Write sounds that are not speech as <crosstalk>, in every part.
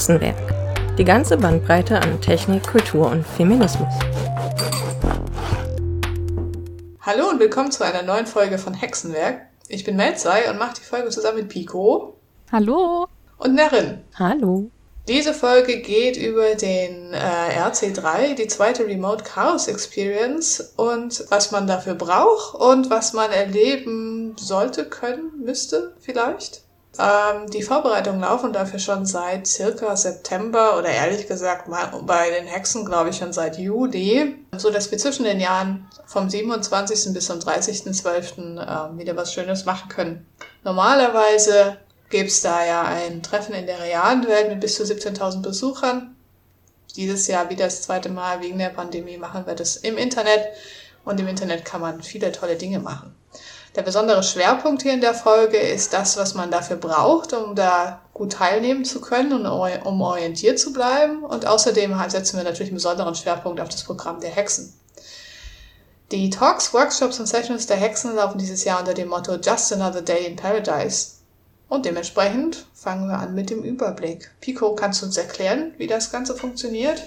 Hexenwerk. Die ganze Bandbreite an Technik, Kultur und Feminismus. Hallo und willkommen zu einer neuen Folge von Hexenwerk. Ich bin Melzai und mache die Folge zusammen mit Pico. Hallo. Und Nerin. Hallo. Diese Folge geht über den äh, RC3, die zweite Remote Chaos Experience und was man dafür braucht und was man erleben sollte, können, müsste vielleicht. Ähm, die Vorbereitungen laufen dafür schon seit circa September oder ehrlich gesagt bei den Hexen glaube ich schon seit Juli, so dass wir zwischen den Jahren vom 27. bis zum 30.12. Äh, wieder was Schönes machen können. Normalerweise gibt es da ja ein Treffen in der realen Welt mit bis zu 17.000 Besuchern. Dieses Jahr wieder das zweite Mal wegen der Pandemie machen wir das im Internet und im Internet kann man viele tolle Dinge machen. Der besondere Schwerpunkt hier in der Folge ist das, was man dafür braucht, um da gut teilnehmen zu können und um orientiert zu bleiben. Und außerdem setzen wir natürlich einen besonderen Schwerpunkt auf das Programm der Hexen. Die Talks, Workshops und Sessions der Hexen laufen dieses Jahr unter dem Motto Just Another Day in Paradise. Und dementsprechend fangen wir an mit dem Überblick. Pico, kannst du uns erklären, wie das Ganze funktioniert?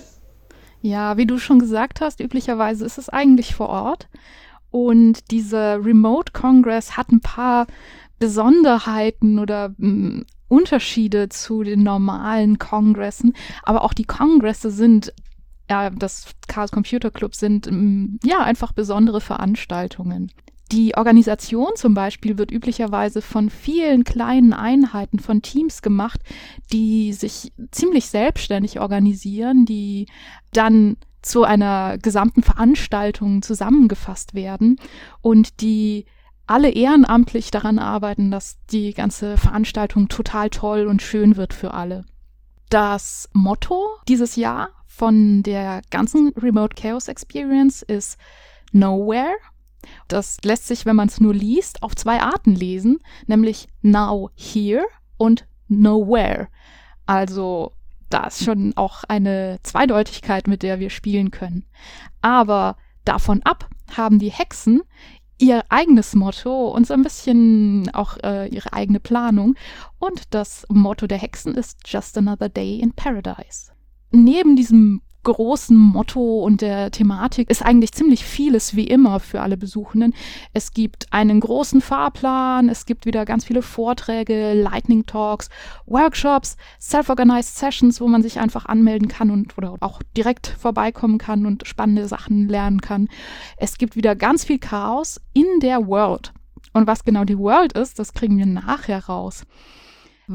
Ja, wie du schon gesagt hast, üblicherweise ist es eigentlich vor Ort. Und dieser Remote Congress hat ein paar Besonderheiten oder mh, mm, Unterschiede zu den normalen Kongressen. Aber auch die Kongresse sind, ja, das Chaos Computer Club sind, mh, mm, ja, einfach besondere Veranstaltungen. Die Organisation zum Beispiel wird üblicherweise von vielen kleinen Einheiten, von Teams gemacht, die sich ziemlich selbstständig organisieren, die dann zu einer gesamten Veranstaltung zusammengefasst werden und die alle ehrenamtlich daran arbeiten, dass die ganze Veranstaltung total toll und schön wird für alle. Das Motto dieses Jahr von der ganzen Remote Chaos Experience ist Nowhere das lässt sich, wenn man es nur liest, auf zwei Arten lesen, nämlich now here und nowhere. Also da ist schon auch eine Zweideutigkeit, mit der wir spielen können. Aber davon ab haben die Hexen ihr eigenes Motto und so ein bisschen auch äh, ihre eigene Planung. Und das Motto der Hexen ist Just Another Day in Paradise. Neben diesem großen Motto und der Thematik ist eigentlich ziemlich vieles wie immer für alle Besuchenden. Es gibt einen großen Fahrplan, es gibt wieder ganz viele Vorträge, Lightning Talks, Workshops, Self-Organized Sessions, wo man sich einfach anmelden kann und oder auch direkt vorbeikommen kann und spannende Sachen lernen kann. Es gibt wieder ganz viel Chaos in der World. Und was genau die World ist, das kriegen wir nachher raus.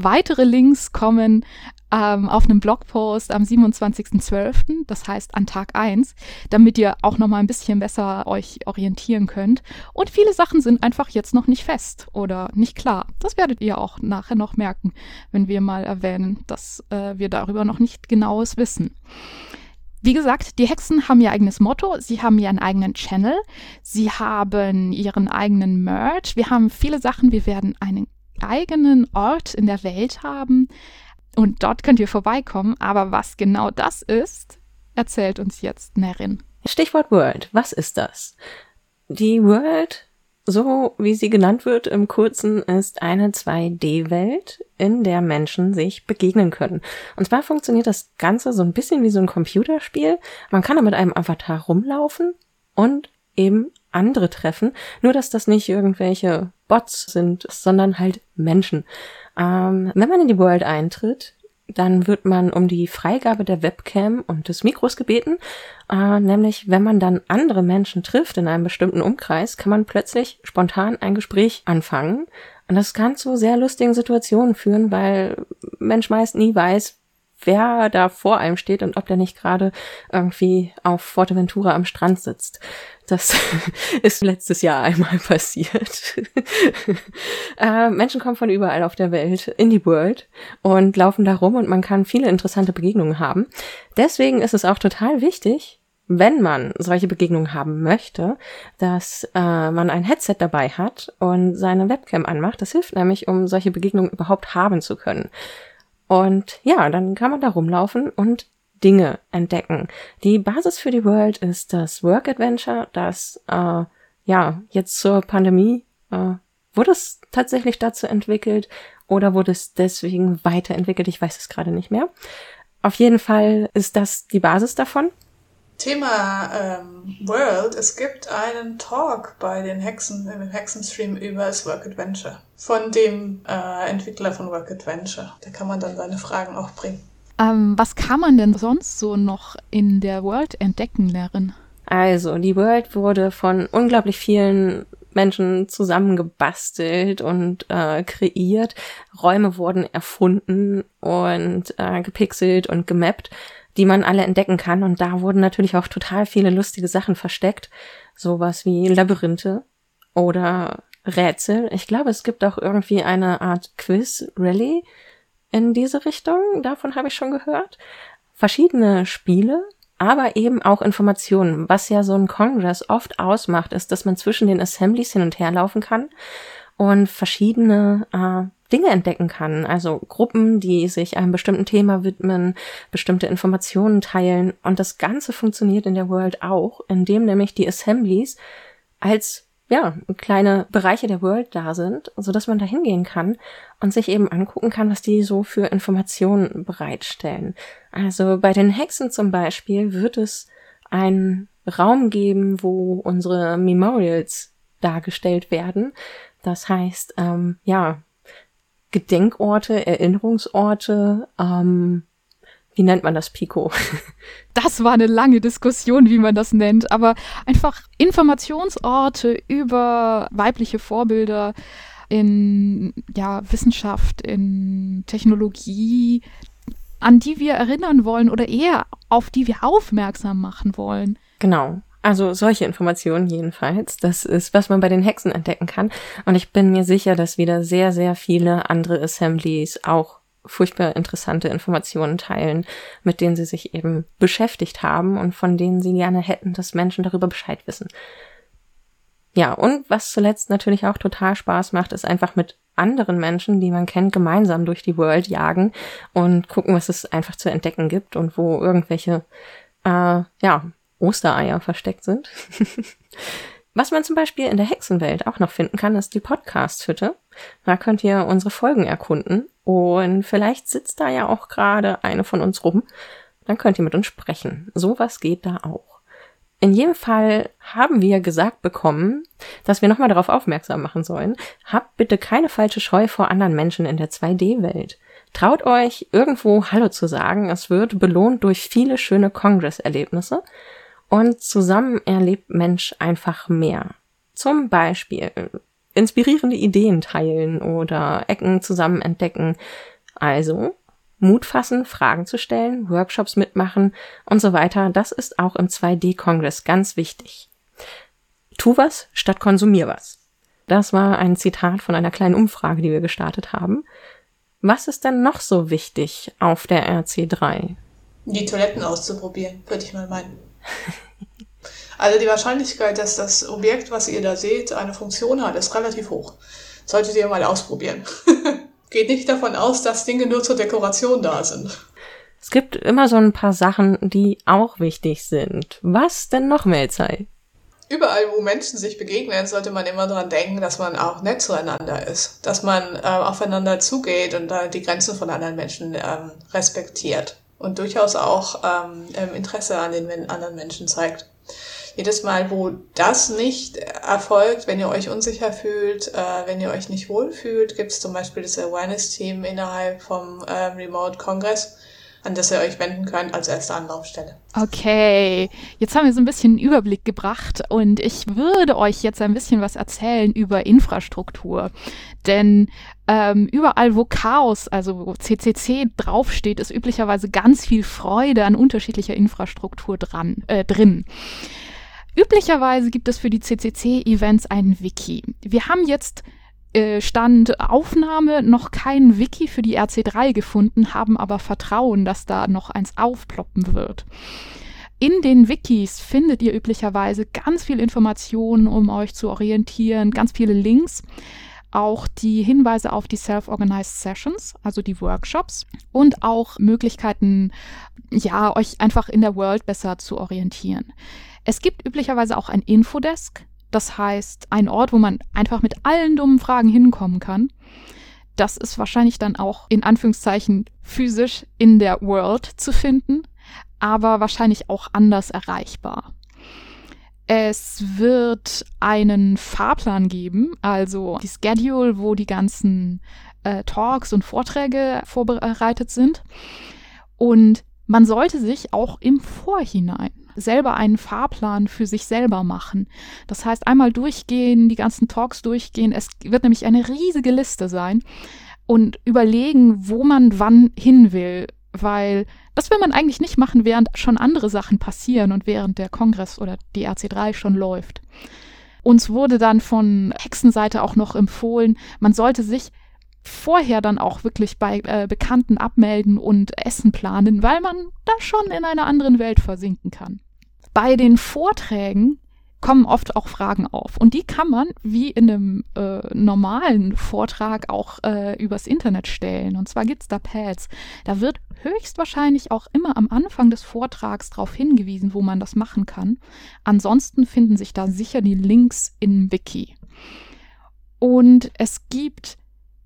Weitere Links kommen ähm, auf einem Blogpost am 27.12., das heißt an Tag 1, damit ihr auch noch mal ein bisschen besser euch orientieren könnt. Und viele Sachen sind einfach jetzt noch nicht fest oder nicht klar. Das werdet ihr auch nachher noch merken, wenn wir mal erwähnen, dass äh, wir darüber noch nicht genaues wissen. Wie gesagt, die Hexen haben ihr eigenes Motto, sie haben ihren eigenen Channel, sie haben ihren eigenen Merch, wir haben viele Sachen, wir werden einen eigenen Ort in der Welt haben und dort könnt ihr vorbeikommen. Aber was genau das ist, erzählt uns jetzt Nerin. Stichwort World. Was ist das? Die World, so wie sie genannt wird im Kurzen, ist eine 2D-Welt, in der Menschen sich begegnen können. Und zwar funktioniert das Ganze so ein bisschen wie so ein Computerspiel. Man kann da mit einem Avatar rumlaufen und eben andere treffen. Nur, dass das nicht irgendwelche Bots sind, sondern halt Menschen. Ähm, wenn man in die World eintritt, dann wird man um die Freigabe der Webcam und des Mikros gebeten. Äh, nämlich, wenn man dann andere Menschen trifft in einem bestimmten Umkreis, kann man plötzlich spontan ein Gespräch anfangen. Und das kann zu sehr lustigen Situationen führen, weil Mensch meist nie weiß, wer da vor einem steht und ob der nicht gerade irgendwie auf Forteventura am Strand sitzt. Das <laughs> ist letztes Jahr einmal <laughs> passiert. <laughs> äh, Menschen kommen von überall auf der Welt in die World und laufen da rum und man kann viele interessante Begegnungen haben. Deswegen ist es auch total wichtig, wenn man solche Begegnungen haben möchte, dass äh, man ein Headset dabei hat und seine Webcam anmacht. Das hilft nämlich, um solche Begegnungen überhaupt haben zu können. Und ja, dann kann man da rumlaufen und Dinge entdecken. Die Basis für die World ist das Work Adventure, das äh, ja jetzt zur Pandemie äh, wurde es tatsächlich dazu entwickelt oder wurde es deswegen weiterentwickelt? Ich weiß es gerade nicht mehr. Auf jeden Fall ist das die Basis davon. Thema ähm, World. Es gibt einen Talk bei den Hexen, im Hexenstream über das Work Adventure. Von dem äh, Entwickler von Work Adventure. Da kann man dann seine Fragen auch bringen. Ähm, was kann man denn sonst so noch in der World entdecken, Lehrerin? Also, die World wurde von unglaublich vielen Menschen zusammengebastelt und äh, kreiert. Räume wurden erfunden und äh, gepixelt und gemappt die man alle entdecken kann. Und da wurden natürlich auch total viele lustige Sachen versteckt. Sowas wie Labyrinthe oder Rätsel. Ich glaube, es gibt auch irgendwie eine Art Quiz-Rally in diese Richtung. Davon habe ich schon gehört. Verschiedene Spiele, aber eben auch Informationen. Was ja so ein Congress oft ausmacht, ist, dass man zwischen den Assemblies hin und her laufen kann und verschiedene äh, Dinge entdecken kann. Also Gruppen, die sich einem bestimmten Thema widmen, bestimmte Informationen teilen. Und das Ganze funktioniert in der World auch, indem nämlich die Assemblies als ja, kleine Bereiche der World da sind, so dass man da hingehen kann und sich eben angucken kann, was die so für Informationen bereitstellen. Also bei den Hexen zum Beispiel wird es einen Raum geben, wo unsere Memorials dargestellt werden. Das heißt, ähm, ja, Gedenkorte, Erinnerungsorte, ähm, wie nennt man das, Pico? <laughs> Das war eine lange Diskussion, wie man das nennt, aber einfach Informationsorte über weibliche Vorbilder in ja, Wissenschaft, in Technologie, an die wir erinnern wollen oder eher auf die wir aufmerksam machen wollen. Genau. Also solche Informationen jedenfalls. Das ist, was man bei den Hexen entdecken kann. Und ich bin mir sicher, dass wieder sehr, sehr viele andere Assemblies auch furchtbar interessante Informationen teilen, mit denen sie sich eben beschäftigt haben und von denen sie gerne hätten, dass Menschen darüber Bescheid wissen. Ja, und was zuletzt natürlich auch total Spaß macht, ist einfach mit anderen Menschen, die man kennt, gemeinsam durch die World jagen und gucken, was es einfach zu entdecken gibt und wo irgendwelche äh, ja, Ostereier versteckt sind. <laughs> Was man zum Beispiel in der Hexenwelt auch noch finden kann, ist die Podcast-Hütte. Da könnt ihr unsere Folgen erkunden. Und vielleicht sitzt da ja auch gerade eine von uns rum. Dann könnt ihr mit uns sprechen. Sowas geht da auch. In jedem Fall haben wir gesagt bekommen, dass wir nochmal darauf aufmerksam machen sollen. Habt bitte keine falsche Scheu vor anderen Menschen in der 2D-Welt. Traut euch, irgendwo Hallo zu sagen. Es wird belohnt durch viele schöne Congress-Erlebnisse. Und zusammen erlebt Mensch einfach mehr. Zum Beispiel inspirierende Ideen teilen oder Ecken zusammen entdecken. Also Mut fassen, Fragen zu stellen, Workshops mitmachen und so weiter. Das ist auch im 2D-Kongress ganz wichtig. Tu was statt konsumier was. Das war ein Zitat von einer kleinen Umfrage, die wir gestartet haben. Was ist denn noch so wichtig auf der RC3? Die Toiletten auszuprobieren, würde ich mal meinen. <laughs> Also die Wahrscheinlichkeit, dass das Objekt, was ihr da seht, eine Funktion hat, ist relativ hoch. Solltet ihr mal ausprobieren. <laughs> Geht nicht davon aus, dass Dinge nur zur Dekoration da sind. Es gibt immer so ein paar Sachen, die auch wichtig sind. Was denn noch, Melzei? Überall, wo Menschen sich begegnen, sollte man immer daran denken, dass man auch nett zueinander ist. Dass man äh, aufeinander zugeht und äh, die Grenzen von anderen Menschen ähm, respektiert und durchaus auch ähm, ähm, Interesse an den anderen Menschen zeigt. Jedes Mal, wo das nicht erfolgt, wenn ihr euch unsicher fühlt, äh, wenn ihr euch nicht wohlfühlt, gibt es zum Beispiel das Awareness-Team innerhalb vom ähm, Remote Congress, an das ihr euch wenden könnt als erste Anlaufstelle. Okay, jetzt haben wir so ein bisschen einen Überblick gebracht und ich würde euch jetzt ein bisschen was erzählen über Infrastruktur. Denn ähm, überall, wo Chaos, also wo CCC draufsteht, ist üblicherweise ganz viel Freude an unterschiedlicher Infrastruktur dran, äh, drin. Üblicherweise gibt es für die CCC-Events ein Wiki. Wir haben jetzt äh, Stand Aufnahme noch kein Wiki für die RC3 gefunden, haben aber Vertrauen, dass da noch eins aufploppen wird. In den Wikis findet ihr üblicherweise ganz viel Informationen, um euch zu orientieren, ganz viele Links, auch die Hinweise auf die Self-Organized Sessions, also die Workshops und auch Möglichkeiten, ja, euch einfach in der World besser zu orientieren. Es gibt üblicherweise auch ein Infodesk, das heißt, ein Ort, wo man einfach mit allen dummen Fragen hinkommen kann. Das ist wahrscheinlich dann auch in Anführungszeichen physisch in der World zu finden, aber wahrscheinlich auch anders erreichbar. Es wird einen Fahrplan geben, also die Schedule, wo die ganzen äh, Talks und Vorträge vorbereitet sind. Und man sollte sich auch im Vorhinein selber einen Fahrplan für sich selber machen. Das heißt, einmal durchgehen, die ganzen Talks durchgehen. Es wird nämlich eine riesige Liste sein und überlegen, wo man wann hin will, weil das will man eigentlich nicht machen, während schon andere Sachen passieren und während der Kongress oder die RC3 schon läuft. Uns wurde dann von Hexenseite auch noch empfohlen, man sollte sich vorher dann auch wirklich bei äh, Bekannten abmelden und Essen planen, weil man da schon in einer anderen Welt versinken kann. Bei den Vorträgen kommen oft auch Fragen auf. Und die kann man wie in einem äh, normalen Vortrag auch äh, übers Internet stellen. Und zwar gibt es da Pads. Da wird höchstwahrscheinlich auch immer am Anfang des Vortrags darauf hingewiesen, wo man das machen kann. Ansonsten finden sich da sicher die Links im Wiki. Und es gibt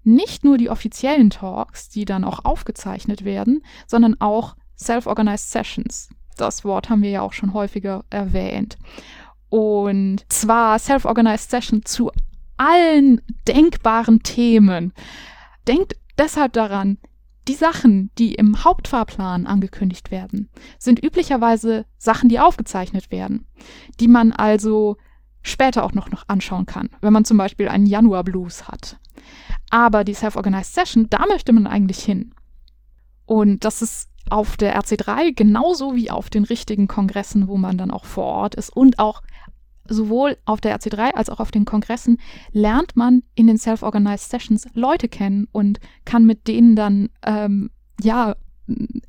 nicht nur die offiziellen Talks, die dann auch aufgezeichnet werden, sondern auch Self-Organized Sessions. Das Wort haben wir ja auch schon häufiger erwähnt. Und zwar Self-Organized Session zu allen denkbaren Themen. Denkt deshalb daran, die Sachen, die im Hauptfahrplan angekündigt werden, sind üblicherweise Sachen, die aufgezeichnet werden, die man also später auch noch, anschauen kann, wenn man zum Beispiel einen Januar Blues hat. Aber die Self-Organized Session, da möchte man eigentlich hin. Und das ist auf der RC3 genauso wie auf den richtigen Kongressen, wo man dann auch vor Ort ist und auch sowohl auf der RC3 als auch auf den Kongressen lernt man in den Self-Organized Sessions Leute kennen und kann mit denen dann, ähm, ja,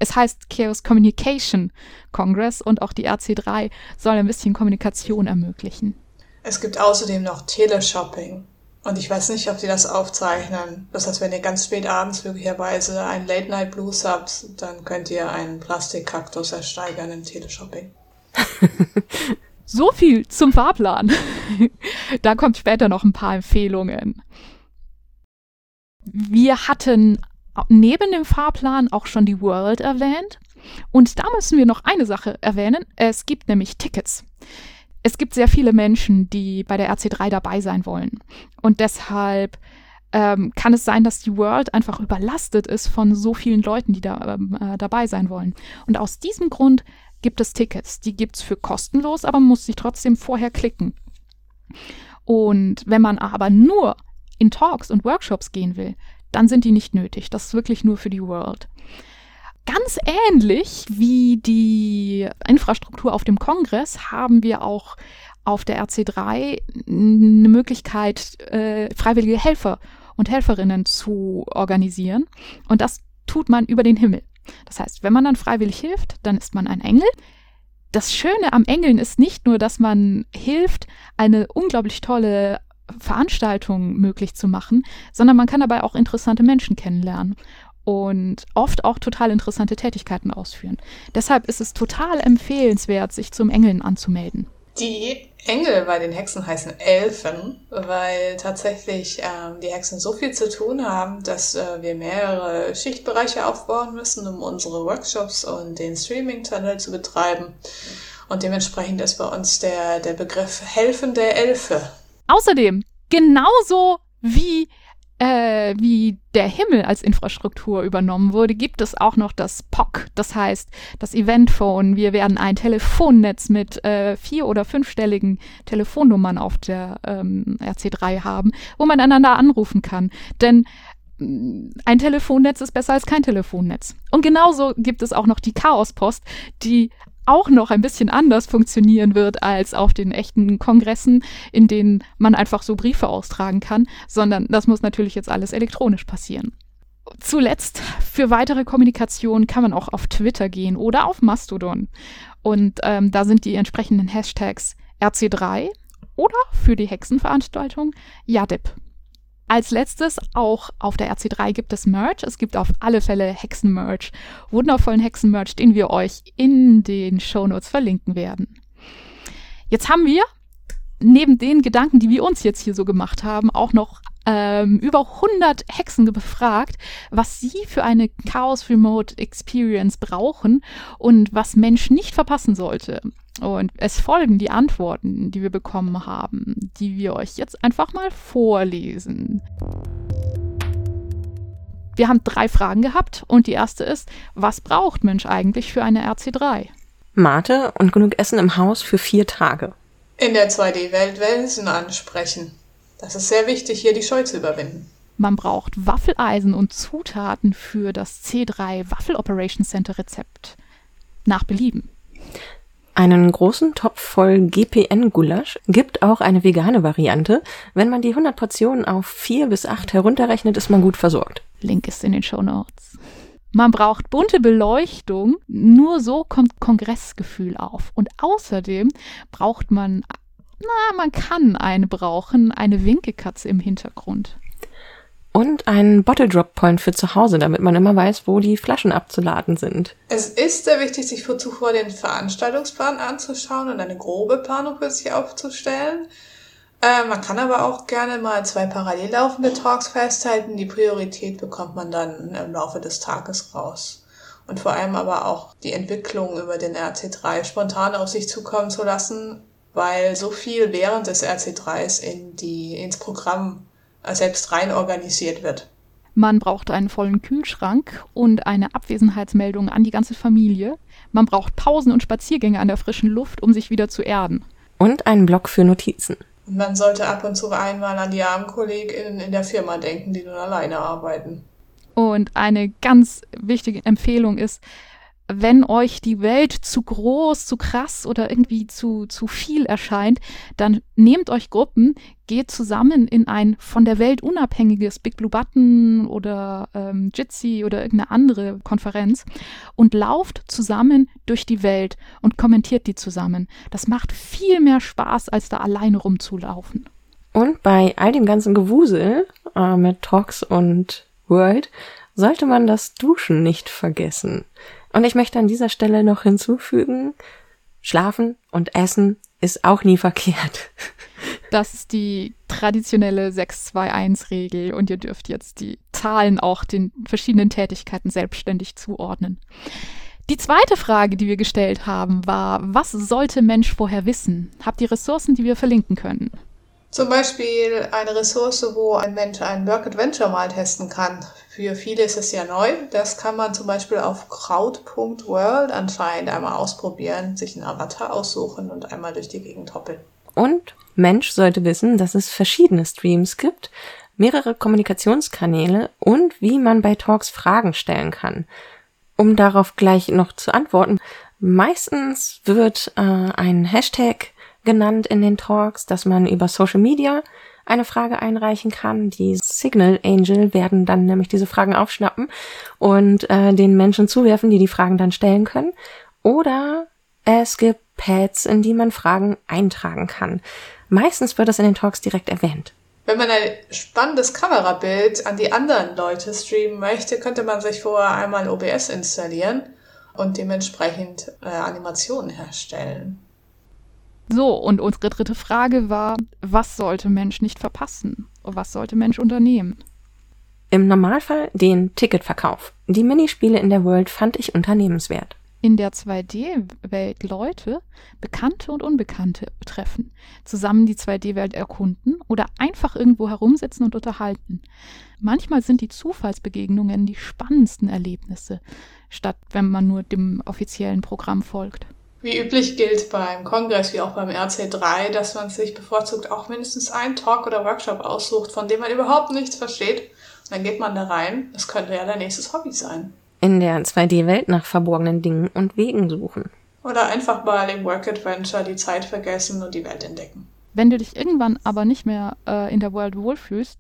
es heißt Chaos Communication Congress und auch die RC3 soll ein bisschen Kommunikation ermöglichen. Es gibt außerdem noch Teleshopping. Und ich weiß nicht, ob die das aufzeichnen. Das heißt, wenn ihr ganz spät abends möglicherweise einen Late Night Blues habt, dann könnt ihr einen Plastikkaktus ersteigern im Teleshopping. <laughs> so viel zum Fahrplan. <laughs> da kommt später noch ein paar Empfehlungen. Wir hatten neben dem Fahrplan auch schon die World erwähnt. Und da müssen wir noch eine Sache erwähnen. Es gibt nämlich Tickets es gibt sehr viele Menschen, die bei der RC3 dabei sein wollen. Und deshalb ähm, kann es sein, dass die World einfach überlastet ist von so vielen Leuten, die da ähm, äh, dabei sein wollen. Und aus diesem Grund gibt es Tickets. Die gibt es für kostenlos, aber man muss sich trotzdem vorher klicken. Und wenn man aber nur in Talks und Workshops gehen will, dann sind die nicht nötig. Das ist wirklich nur für die World. Ganz ähnlich wie die Infrastruktur auf dem Kongress haben wir auch auf der RC3 eine Möglichkeit, äh, freiwillige Helfer und Helferinnen zu organisieren. Und das tut man über den Himmel. Das heißt, wenn man dann freiwillig hilft, dann ist man ein Engel. Das Schöne am Engeln ist nicht nur, dass man hilft, eine unglaublich tolle Veranstaltung möglich zu machen, sondern man kann dabei auch interessante Menschen kennenlernen und oft auch total interessante Tätigkeiten ausführen. Deshalb ist es total empfehlenswert, sich zum Engeln anzumelden. Die Engel bei den Hexen heißen Elfen, weil tatsächlich ähm, die Hexen so viel zu tun haben, dass äh, wir mehrere Schichtbereiche aufbauen müssen, um unsere Workshops und den Streaming-Tunnel zu betreiben. Und dementsprechend ist bei uns der, der Begriff helfende Elfe. Außerdem, genauso wie äh, wie der Himmel als Infrastruktur übernommen wurde, gibt es auch noch das POC, das heißt das Eventphone. Wir werden ein Telefonnetz mit äh, vier- oder fünfstelligen Telefonnummern auf der ähm, RC3 haben, wo man einander anrufen kann. Denn mm, ein Telefonnetz ist besser als kein Telefonnetz. Und genauso gibt es auch noch die Chaospost, die auch noch ein bisschen anders funktionieren wird als auf den echten Kongressen, in denen man einfach so Briefe austragen kann, sondern das muss natürlich jetzt alles elektronisch passieren. Zuletzt, für weitere Kommunikation kann man auch auf Twitter gehen oder auf Mastodon. Und ähm, da sind die entsprechenden Hashtags RC3 oder für die Hexenveranstaltung Yadip. Als letztes, auch auf der RC3 gibt es Merch. Es gibt auf alle Fälle Hexen-Merch. Wundervollen Hexen-Merch, den wir euch in den Shownotes verlinken werden. Jetzt haben wir neben den Gedanken, die wir uns jetzt hier so gemacht haben, auch noch ähm, über 100 Hexen befragt, was sie für eine Chaos Remote Experience brauchen und was Mensch nicht verpassen sollte. Und es folgen die Antworten, die wir bekommen haben, die wir euch jetzt einfach mal vorlesen. Wir haben drei Fragen gehabt und die erste ist, was braucht Mensch eigentlich für eine RC3? Mate und genug Essen im Haus für vier Tage. In der 2D-Welt Welsen ansprechen. Das ist sehr wichtig, hier die Scheu zu überwinden. Man braucht Waffeleisen und Zutaten für das C3 Waffel Operation Center Rezept. Nach Belieben. Einen großen Topf voll GPN-Gulasch gibt auch eine vegane Variante. Wenn man die 100 Portionen auf 4 bis 8 herunterrechnet, ist man gut versorgt. Link ist in den Show Notes. Man braucht bunte Beleuchtung, nur so kommt Kongressgefühl auf. Und außerdem braucht man, na, man kann eine brauchen, eine Winkekatze im Hintergrund. Und einen Bottle Drop Point für zu Hause, damit man immer weiß, wo die Flaschen abzuladen sind. Es ist sehr wichtig, sich für zuvor den Veranstaltungsplan anzuschauen und eine grobe Planung für sich aufzustellen. Äh, man kann aber auch gerne mal zwei parallel laufende Talks festhalten. Die Priorität bekommt man dann im Laufe des Tages raus. Und vor allem aber auch die Entwicklung über den RC3 spontan auf sich zukommen zu lassen, weil so viel während des RC3s in die, ins Programm selbst rein organisiert wird. Man braucht einen vollen Kühlschrank und eine Abwesenheitsmeldung an die ganze Familie. Man braucht Pausen und Spaziergänge an der frischen Luft, um sich wieder zu erden. Und einen Block für Notizen. Und man sollte ab und zu einmal an die armen KollegInnen in der Firma denken, die nun alleine arbeiten. Und eine ganz wichtige Empfehlung ist, wenn euch die Welt zu groß, zu krass oder irgendwie zu, zu viel erscheint, dann nehmt euch Gruppen, geht zusammen in ein von der Welt unabhängiges Big Blue Button oder ähm, Jitsi oder irgendeine andere Konferenz und lauft zusammen durch die Welt und kommentiert die zusammen. Das macht viel mehr Spaß, als da alleine rumzulaufen. Und bei all dem ganzen Gewusel äh, mit Talks und World sollte man das Duschen nicht vergessen. Und ich möchte an dieser Stelle noch hinzufügen, Schlafen und Essen ist auch nie verkehrt. <laughs> Das ist die traditionelle 6-2-1-Regel und ihr dürft jetzt die Zahlen auch den verschiedenen Tätigkeiten selbstständig zuordnen. Die zweite Frage, die wir gestellt haben, war, was sollte Mensch vorher wissen? Habt ihr Ressourcen, die wir verlinken können? Zum Beispiel eine Ressource, wo ein Mensch ein Work Adventure mal testen kann. Für viele ist es ja neu. Das kann man zum Beispiel auf crowd.world anscheinend einmal ausprobieren, sich einen Avatar aussuchen und einmal durch die Gegend hoppeln. Und Mensch sollte wissen, dass es verschiedene Streams gibt, mehrere Kommunikationskanäle und wie man bei Talks Fragen stellen kann. Um darauf gleich noch zu antworten, meistens wird äh, ein Hashtag genannt in den Talks, dass man über Social Media eine Frage einreichen kann. Die Signal Angel werden dann nämlich diese Fragen aufschnappen und äh, den Menschen zuwerfen, die die Fragen dann stellen können. Oder es gibt Pads, in die man Fragen eintragen kann. Meistens wird das in den Talks direkt erwähnt. Wenn man ein spannendes Kamerabild an die anderen Leute streamen möchte, könnte man sich vorher einmal OBS installieren und dementsprechend äh, Animationen herstellen. So, und unsere dritte Frage war, was sollte Mensch nicht verpassen? Was sollte Mensch unternehmen? Im Normalfall den Ticketverkauf. Die Minispiele in der World fand ich unternehmenswert. In der 2D-Welt Leute, Bekannte und Unbekannte treffen, zusammen die 2D-Welt erkunden oder einfach irgendwo herumsitzen und unterhalten. Manchmal sind die Zufallsbegegnungen die spannendsten Erlebnisse, statt wenn man nur dem offiziellen Programm folgt. Wie üblich gilt beim Kongress wie auch beim RC3, dass man sich bevorzugt auch mindestens einen Talk oder Workshop aussucht, von dem man überhaupt nichts versteht. Und dann geht man da rein. Das könnte ja dein nächstes Hobby sein. In der 2D-Welt nach verborgenen Dingen und Wegen suchen. Oder einfach mal im Work Adventure die Zeit vergessen und die Welt entdecken. Wenn du dich irgendwann aber nicht mehr äh, in der World wohlfühlst,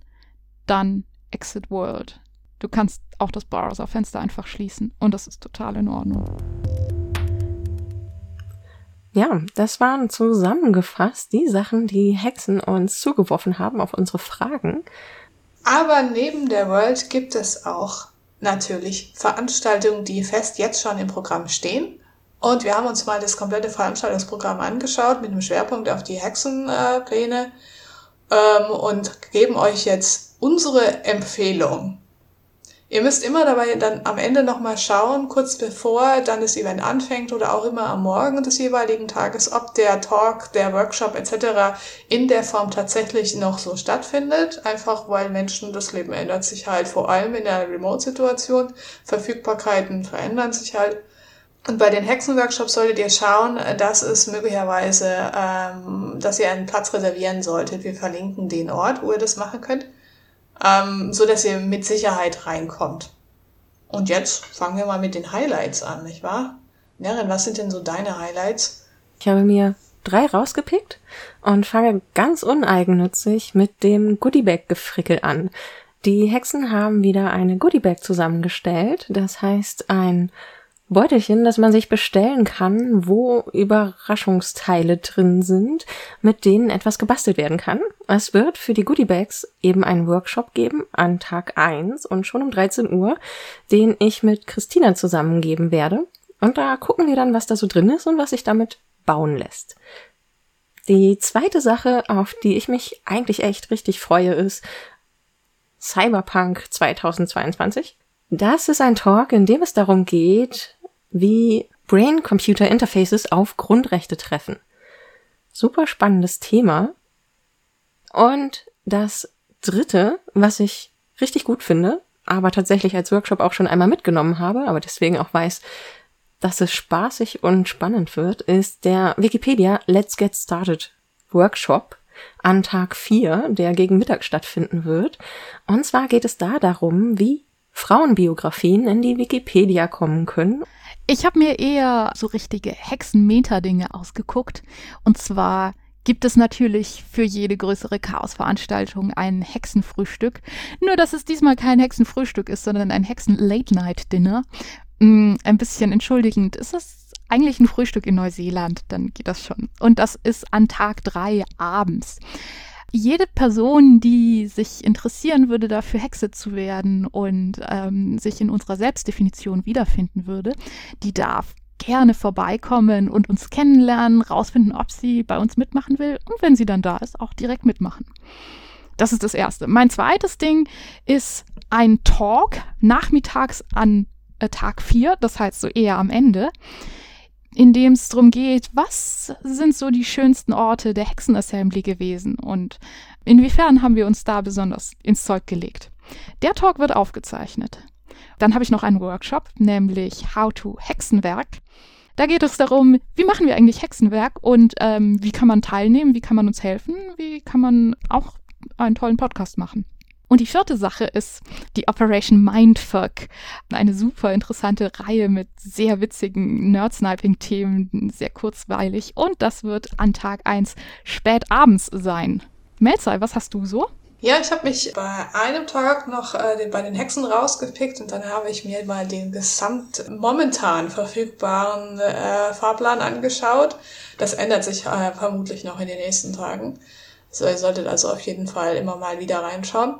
dann Exit World. Du kannst auch das Browserfenster einfach schließen und das ist total in Ordnung. Ja, das waren zusammengefasst die Sachen, die Hexen uns zugeworfen haben auf unsere Fragen. Aber neben der World gibt es auch natürlich Veranstaltungen, die fest jetzt schon im Programm stehen. Und wir haben uns mal das komplette Veranstaltungsprogramm angeschaut mit einem Schwerpunkt auf die Hexenpläne. ähm, und geben euch jetzt unsere Empfehlung. Ihr müsst immer dabei dann am Ende nochmal schauen, kurz bevor dann das Event anfängt oder auch immer am Morgen des jeweiligen Tages, ob der Talk, der Workshop etc. in der Form tatsächlich noch so stattfindet. Einfach weil Menschen, das Leben ändert sich halt, vor allem in der Remote-Situation. Verfügbarkeiten verändern sich halt. Und bei den Hexenworkshops solltet ihr schauen, dass es möglicherweise, ähm, dass ihr einen Platz reservieren solltet. Wir verlinken den Ort, wo ihr das machen könnt ähm, so dass ihr mit Sicherheit reinkommt. Und jetzt fangen wir mal mit den Highlights an, nicht wahr? Nerin, was sind denn so deine Highlights? Ich habe mir drei rausgepickt und fange ganz uneigennützig mit dem Goodiebag-Gefrickel an. Die Hexen haben wieder eine Goodiebag zusammengestellt. Das heißt, ein Beutelchen, das man sich bestellen kann, wo Überraschungsteile drin sind, mit denen etwas gebastelt werden kann. Es wird für die Goodiebags eben einen Workshop geben an Tag 1 und schon um 13 Uhr, den ich mit Christina zusammengeben werde. Und da gucken wir dann, was da so drin ist und was sich damit bauen lässt. Die zweite Sache, auf die ich mich eigentlich echt richtig freue, ist Cyberpunk 2022. Das ist ein Talk, in dem es darum geht, wie Brain-Computer Interfaces auf Grundrechte treffen. Super spannendes Thema. Und das dritte, was ich richtig gut finde, aber tatsächlich als Workshop auch schon einmal mitgenommen habe, aber deswegen auch weiß, dass es spaßig und spannend wird, ist der Wikipedia Let's Get Started Workshop an Tag 4, der gegen Mittag stattfinden wird. Und zwar geht es da darum, wie Frauenbiografien in die Wikipedia kommen können. Ich habe mir eher so richtige Hexenmeter-Dinge ausgeguckt. Und zwar gibt es natürlich für jede größere Chaosveranstaltung ein Hexenfrühstück. Nur, dass es diesmal kein Hexenfrühstück ist, sondern ein Hexen-Late-Night-Dinner. Mm, ein bisschen entschuldigend. Ist das eigentlich ein Frühstück in Neuseeland? Dann geht das schon. Und das ist an Tag drei abends jede Person, die sich interessieren würde, dafür Hexe zu werden und ähm, sich in unserer Selbstdefinition wiederfinden würde, die darf gerne vorbeikommen und uns kennenlernen, rausfinden, ob sie bei uns mitmachen will und wenn sie dann da ist, auch direkt mitmachen. Das ist das Erste. Mein zweites Ding ist ein Talk nachmittags an äh, Tag 4, das heißt so eher am Ende, in dem es darum geht, was sind so die schönsten Orte der Hexenassembly gewesen und inwiefern haben wir uns da besonders ins Zeug gelegt. Der Talk wird aufgezeichnet. Dann habe ich noch einen Workshop, nämlich How to Hexenwerk. Da geht es darum, wie machen wir eigentlich Hexenwerk und ähm, wie kann man teilnehmen, wie kann man uns helfen, wie kann man auch einen tollen Podcast machen. Und die vierte Sache ist die Operation Mindfuck. Eine super interessante Reihe mit sehr witzigen Nerd-Sniping-Themen, sehr kurzweilig. Und das wird an Tag 1 spät abends sein. Melzai, was hast du so? Ja, ich habe mich bei einem Tag noch äh, den, bei den Hexen rausgepickt und dann habe ich mir mal den gesamt momentan verfügbaren äh, Fahrplan angeschaut. Das ändert sich äh, vermutlich noch in den nächsten Tagen. So, ihr solltet also auf jeden Fall immer mal wieder reinschauen.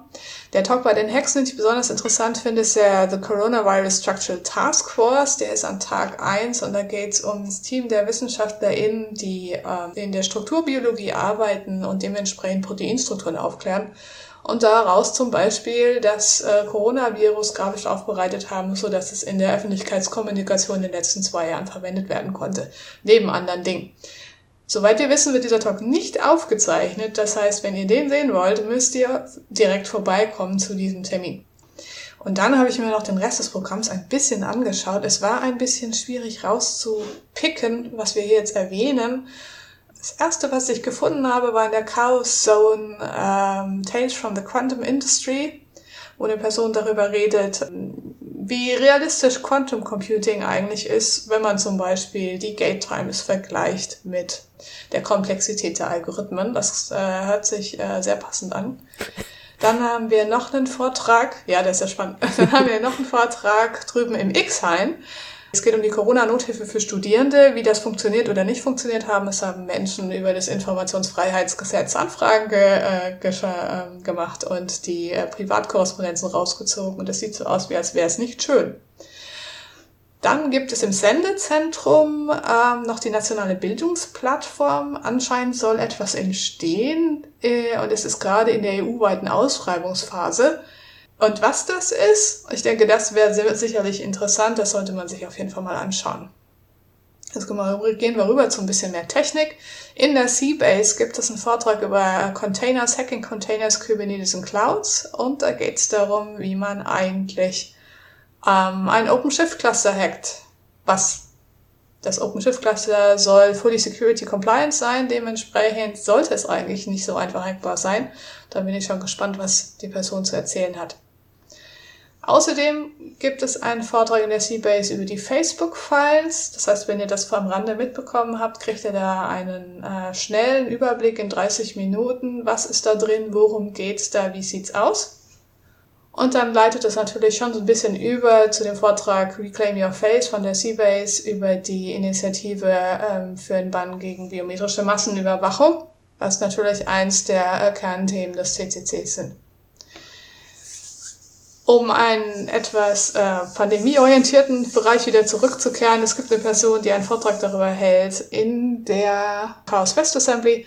Der Talk bei den Hexen, den ich besonders interessant finde, ist der The Coronavirus Structural Task Force. Der ist an Tag eins und da geht es um das Team der WissenschaftlerInnen, die äh, in der Strukturbiologie arbeiten und dementsprechend Proteinstrukturen aufklären. Und daraus zum Beispiel das äh, Coronavirus grafisch aufbereitet haben, so dass es in der Öffentlichkeitskommunikation in den letzten zwei Jahren verwendet werden konnte. Neben anderen Dingen. Soweit wir wissen, wird dieser Talk nicht aufgezeichnet. Das heißt, wenn ihr den sehen wollt, müsst ihr direkt vorbeikommen zu diesem Termin. Und dann habe ich mir noch den Rest des Programms ein bisschen angeschaut. Es war ein bisschen schwierig rauszupicken, was wir hier jetzt erwähnen. Das erste, was ich gefunden habe, war in der Chaos Zone ähm, Tales from the Quantum Industry, wo eine Person darüber redet, wie realistisch Quantum Computing eigentlich ist, wenn man zum Beispiel die Gate Times vergleicht mit der Komplexität der Algorithmen. Das äh, hört sich äh, sehr passend an. Dann haben wir noch einen Vortrag, ja, der ist ja spannend. <laughs> Dann haben wir noch einen Vortrag drüben im X-Hain. Es geht um die Corona-Nothilfe für Studierende, wie das funktioniert oder nicht funktioniert haben. Es haben Menschen über das Informationsfreiheitsgesetz Anfragen ge, äh, ge äh, gemacht und die äh, Privatkorrespondenzen rausgezogen. Und es sieht so aus, wie als wäre es nicht schön. Dann gibt es im Sendezentrum ähm, noch die nationale Bildungsplattform. Anscheinend soll etwas entstehen äh, und es ist gerade in der EU-weiten Ausschreibungsphase. Und was das ist, ich denke, das wäre sicherlich interessant. Das sollte man sich auf jeden Fall mal anschauen. Jetzt gehen wir rüber zu ein bisschen mehr Technik. In der Seabase gibt es einen Vortrag über Containers, Hacking Containers, Kubernetes und Clouds. Und da geht es darum, wie man eigentlich ähm, ein OpenShift Cluster hackt. Was das OpenShift Cluster soll fully security compliant sein. Dementsprechend sollte es eigentlich nicht so einfach hackbar sein. Da bin ich schon gespannt, was die Person zu erzählen hat. Außerdem gibt es einen Vortrag in der Seabase über die Facebook-Files. Das heißt, wenn ihr das vom Rande mitbekommen habt, kriegt ihr da einen äh, schnellen Überblick in 30 Minuten. Was ist da drin? Worum geht's da? Wie sieht's aus? Und dann leitet es natürlich schon so ein bisschen über zu dem Vortrag Reclaim Your Face von der Seabase über die Initiative ähm, für den Bann gegen biometrische Massenüberwachung, was natürlich eins der äh, Kernthemen des CCC sind um einen etwas äh, pandemieorientierten Bereich wieder zurückzukehren. Es gibt eine Person, die einen Vortrag darüber hält in der Chaos West Assembly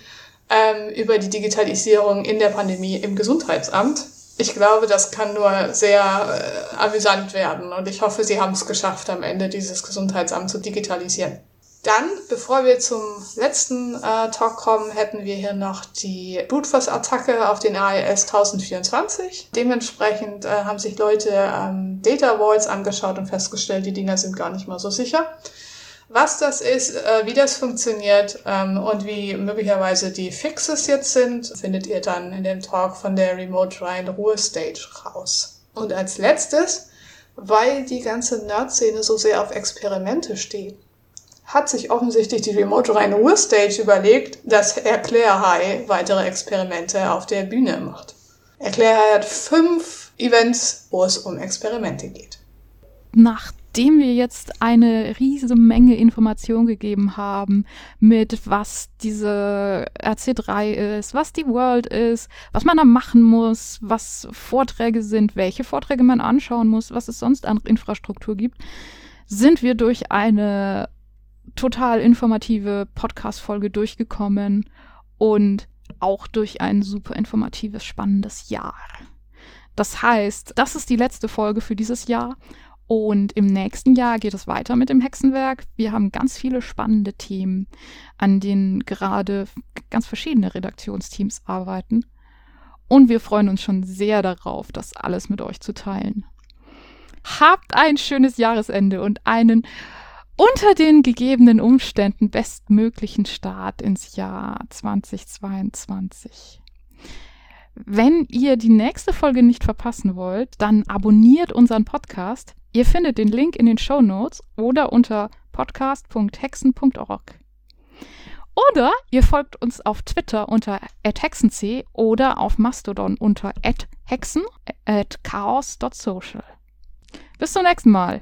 ähm, über die Digitalisierung in der Pandemie im Gesundheitsamt. Ich glaube, das kann nur sehr äh, amüsant werden und ich hoffe, Sie haben es geschafft, am Ende dieses Gesundheitsamt zu digitalisieren. Dann, bevor wir zum letzten äh, Talk kommen, hätten wir hier noch die Brute-Force-Attacke auf den AES 1024. Dementsprechend äh, haben sich Leute ähm, Data Vaults angeschaut und festgestellt, die Dinger sind gar nicht mal so sicher. Was das ist, äh, wie das funktioniert ähm, und wie möglicherweise die Fixes jetzt sind, findet ihr dann in dem Talk von der Remote Rhine Ruhe Stage raus. Und als letztes, weil die ganze Nerd-Szene so sehr auf Experimente steht, hat sich offensichtlich die Remote Rhein Ruhr Stage überlegt, dass Erklärhai weitere Experimente auf der Bühne macht. Erklärhai hat fünf Events, wo es um Experimente geht. Nachdem wir jetzt eine riesige Menge Information gegeben haben, mit was diese RC3 ist, was die World ist, was man da machen muss, was Vorträge sind, welche Vorträge man anschauen muss, was es sonst an Infrastruktur gibt, sind wir durch eine total informative Podcast-Folge durchgekommen und auch durch ein super informatives, spannendes Jahr. Das heißt, das ist die letzte Folge für dieses Jahr und im nächsten Jahr geht es weiter mit dem Hexenwerk. Wir haben ganz viele spannende Themen, an denen gerade ganz verschiedene Redaktionsteams arbeiten. Und wir freuen uns schon sehr darauf, das alles mit euch zu teilen. Habt ein schönes Jahresende und einen unter den gegebenen Umständen bestmöglichen Start ins Jahr 2022. Wenn ihr die nächste Folge nicht verpassen wollt, dann abonniert unseren Podcast. Ihr findet den Link in den Show Notes oder unter podcast.hexen.org. Oder ihr folgt uns auf Twitter unter hexenc oder auf Mastodon unter hexen at chaos.social. Bis zum nächsten Mal.